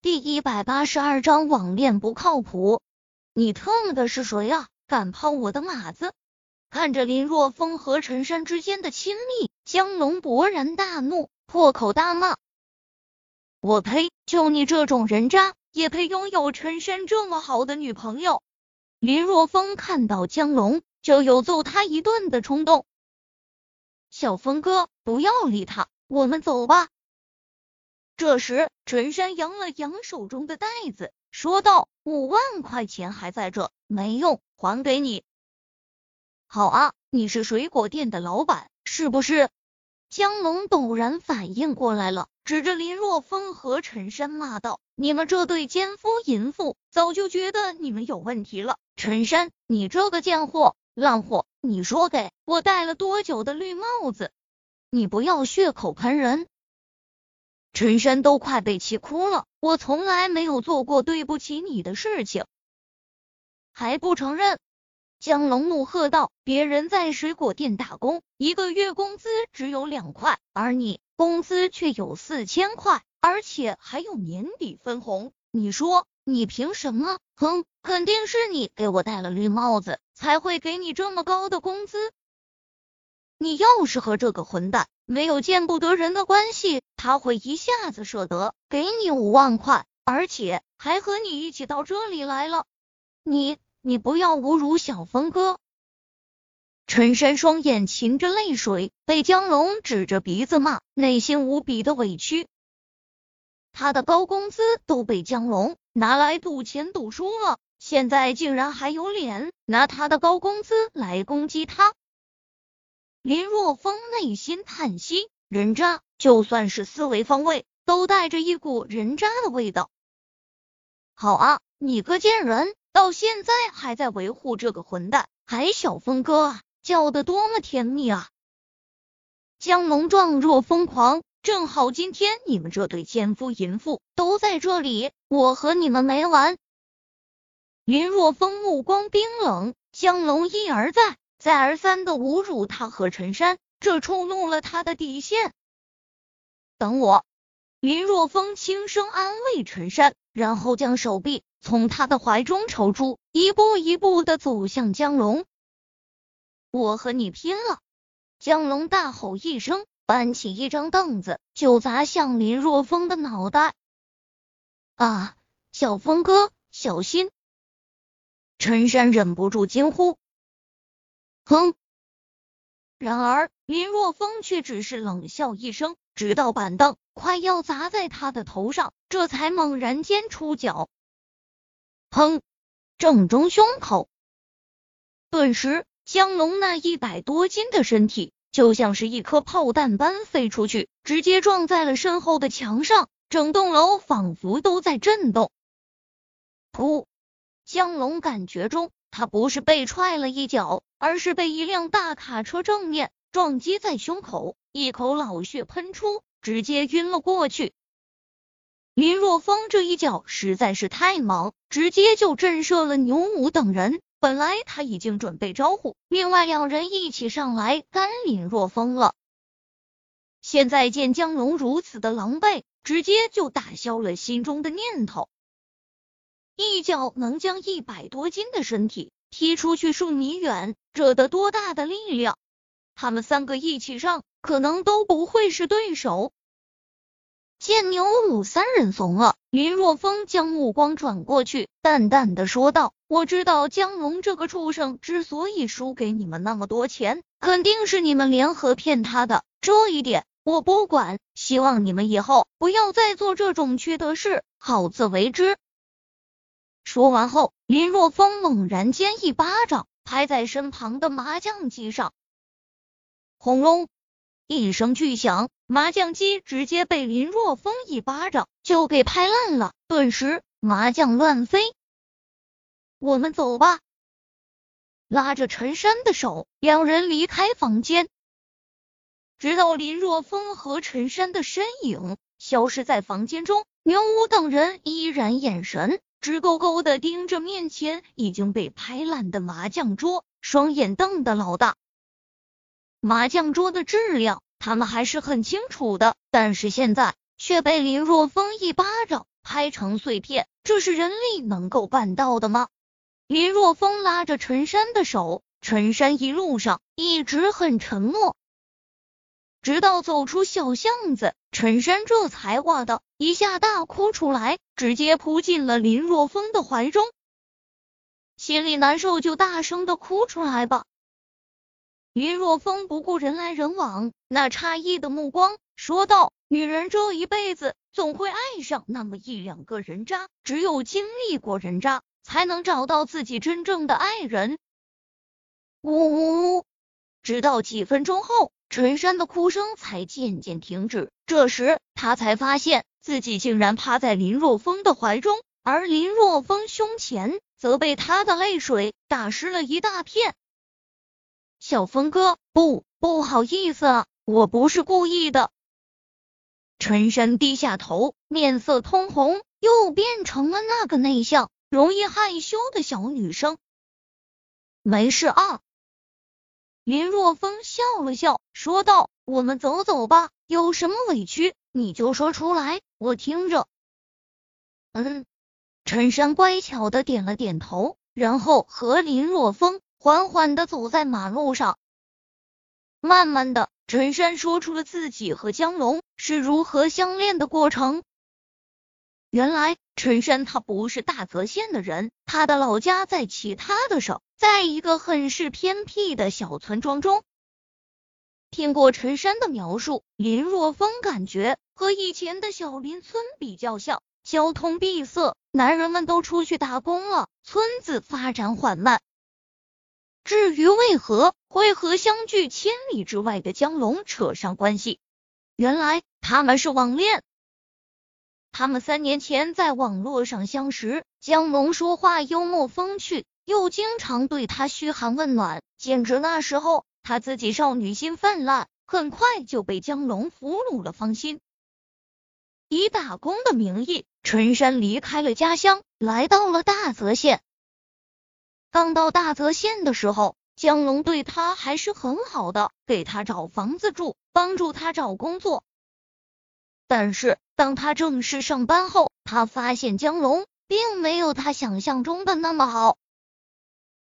第一百八十二章网恋不靠谱。你特么的是谁啊？敢泡我的马子？看着林若风和陈山之间的亲密，江龙勃然大怒，破口大骂：“我呸！就你这种人渣，也配拥有陈山这么好的女朋友？”林若风看到江龙，就有揍他一顿的冲动。小峰哥，不要理他，我们走吧。这时，陈山扬了扬手中的袋子，说道：“五万块钱还在这，没用，还给你。”好啊，你是水果店的老板是不是？江龙陡然反应过来了，指着林若风和陈山骂道：“你们这对奸夫淫妇，早就觉得你们有问题了。陈山，你这个贱货、烂货，你说给我戴了多久的绿帽子？你不要血口喷人！”陈山都快被气哭了，我从来没有做过对不起你的事情，还不承认？江龙怒喝道：“别人在水果店打工，一个月工资只有两块，而你工资却有四千块，而且还有年底分红。你说你凭什么？哼，肯定是你给我戴了绿帽子，才会给你这么高的工资。你要是和这个混蛋……”没有见不得人的关系，他会一下子舍得给你五万块，而且还和你一起到这里来了。你你不要侮辱小峰哥！陈山双眼噙着泪水，被江龙指着鼻子骂，内心无比的委屈。他的高工资都被江龙拿来赌钱赌输了，现在竟然还有脸拿他的高工资来攻击他！林若风内心叹息，人渣，就算是思维方位，都带着一股人渣的味道。好啊，你个贱人，到现在还在维护这个混蛋，还小峰哥啊，叫的多么甜蜜啊！江龙状若疯狂，正好今天你们这对奸夫淫妇都在这里，我和你们没完！林若风目光冰冷，江龙一而再。再而三的侮辱他和陈山，这触怒了他的底线。等我，林若风轻声安慰陈山，然后将手臂从他的怀中抽出，一步一步的走向江龙。我和你拼了！江龙大吼一声，搬起一张凳子就砸向林若风的脑袋。啊，小峰哥，小心！陈山忍不住惊呼。哼！然而林若风却只是冷笑一声，直到板凳快要砸在他的头上，这才猛然间出脚，砰！正中胸口。顿时，江龙那一百多斤的身体就像是一颗炮弹般飞出去，直接撞在了身后的墙上，整栋楼仿佛都在震动。噗！江龙感觉中。他不是被踹了一脚，而是被一辆大卡车正面撞击在胸口，一口老血喷出，直接晕了过去。林若风这一脚实在是太猛，直接就震慑了牛五等人。本来他已经准备招呼另外两人一起上来干林若风了，现在见江龙如此的狼狈，直接就打消了心中的念头。一脚能将一百多斤的身体踢出去数米远，这得多大的力量？他们三个一起上，可能都不会是对手。见牛五三人怂了，林若风将目光转过去，淡淡的说道：“我知道江龙这个畜生之所以输给你们那么多钱，肯定是你们联合骗他的。这一点我不管，希望你们以后不要再做这种缺德事，好自为之。”说完后，林若风猛然间一巴掌拍在身旁的麻将机上，轰隆一声巨响，麻将机直接被林若风一巴掌就给拍烂了，顿时麻将乱飞。我们走吧，拉着陈山的手，两人离开房间，直到林若风和陈山的身影消失在房间中，牛五等人依然眼神。直勾勾的盯着面前已经被拍烂的麻将桌，双眼瞪得老大。麻将桌的质量他们还是很清楚的，但是现在却被林若风一巴掌拍成碎片，这是人力能够办到的吗？林若风拉着陈山的手，陈山一路上一直很沉默，直到走出小巷子，陈山这才哇的一下大哭出来，直接扑进了林若风的怀中，心里难受就大声的哭出来吧。林若风不顾人来人往，那诧异的目光，说道：“女人这一辈子总会爱上那么一两个人渣，只有经历过人渣，才能找到自己真正的爱人。”呜呜呜！直到几分钟后，陈山的哭声才渐渐停止。这时，他才发现自己竟然趴在林若风的怀中，而林若风胸前则被他的泪水打湿了一大片。小峰哥，不，不好意思啊，我不是故意的。陈山低下头，面色通红，又变成了那个内向、容易害羞的小女生。没事啊。林若风笑了笑，说道：“我们走走吧，有什么委屈你就说出来，我听着。”嗯，陈山乖巧的点了点头，然后和林若风。缓缓的走在马路上，慢慢的，陈山说出了自己和江龙是如何相恋的过程。原来，陈山他不是大泽县的人，他的老家在其他的省，在一个很是偏僻的小村庄中。听过陈山的描述，林若风感觉和以前的小林村比较像，交通闭塞，男人们都出去打工了，村子发展缓慢。至于为何会和相距千里之外的江龙扯上关系，原来他们是网恋。他们三年前在网络上相识，江龙说话幽默风趣，又经常对他嘘寒问暖，简直那时候他自己少女心泛滥，很快就被江龙俘虏了芳心。以打工的名义，陈山离开了家乡，来到了大泽县。刚到大泽县的时候，江龙对他还是很好的，给他找房子住，帮助他找工作。但是当他正式上班后，他发现江龙并没有他想象中的那么好。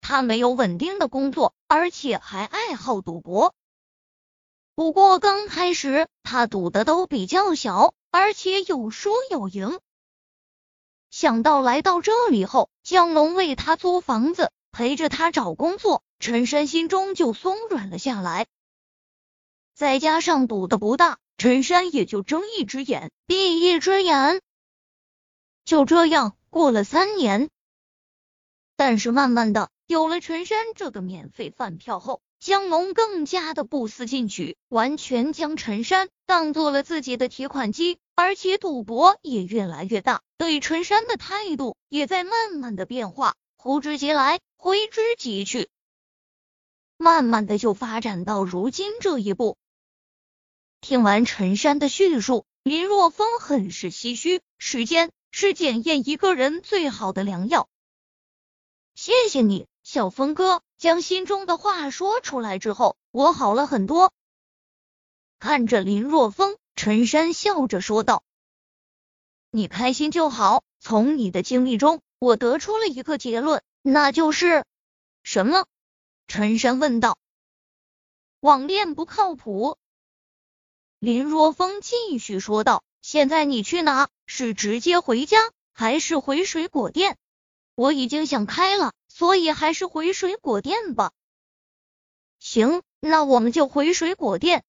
他没有稳定的工作，而且还爱好赌博。不过刚开始他赌的都比较小，而且有输有赢。想到来到这里后，江龙为他租房子，陪着他找工作，陈山心中就松软了下来。再加上赌的不大，陈山也就睁一只眼闭一只眼。就这样过了三年，但是慢慢的，有了陈山这个免费饭票后，江龙更加的不思进取，完全将陈山当做了自己的提款机。而且赌博也越来越大，对陈山的态度也在慢慢的变化，呼之即来，挥之即去，慢慢的就发展到如今这一步。听完陈山的叙述，林若风很是唏嘘。时间是检验一个人最好的良药。谢谢你，小峰哥，将心中的话说出来之后，我好了很多。看着林若风。陈山笑着说道：“你开心就好。从你的经历中，我得出了一个结论，那就是什么？”陈山问道。“网恋不靠谱。”林若风继续说道。“现在你去哪？是直接回家，还是回水果店？我已经想开了，所以还是回水果店吧。”“行，那我们就回水果店。”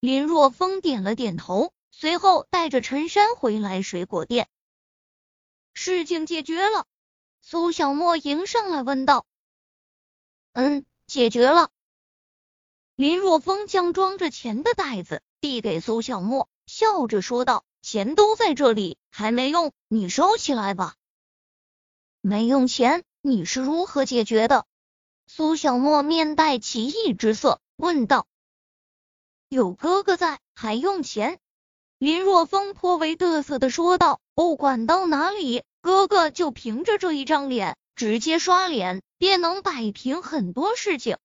林若风点了点头，随后带着陈山回来水果店。事情解决了，苏小沫迎上来问道：“嗯，解决了。”林若风将装着钱的袋子递给苏小沫，笑着说道：“钱都在这里，还没用，你收起来吧。”没用钱，你是如何解决的？苏小沫面带奇异之色问道。有哥哥在，还用钱？林若风颇为得瑟的说道：“不管到哪里，哥哥就凭着这一张脸，直接刷脸便能摆平很多事情。”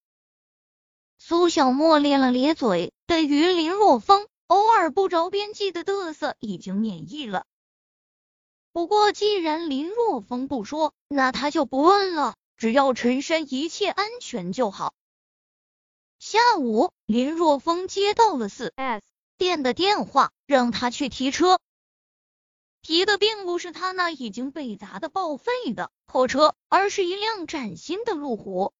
苏小沫咧了咧嘴，对于林若风偶尔不着边际的得瑟已经免疫了。不过既然林若风不说，那他就不问了。只要陈山一切安全就好。下午，林若风接到了四 S 店的电话，让他去提车。提的并不是他那已经被砸的报废的破车，而是一辆崭新的路虎，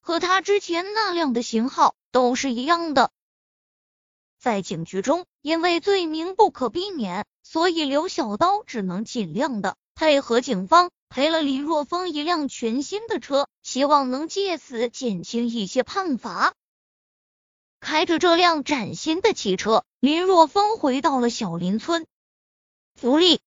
和他之前那辆的型号都是一样的。在警局中，因为罪名不可避免，所以刘小刀只能尽量的配合警方。赔了李若风一辆全新的车，希望能借此减轻一些判罚。开着这辆崭新的汽车，林若风回到了小林村。福利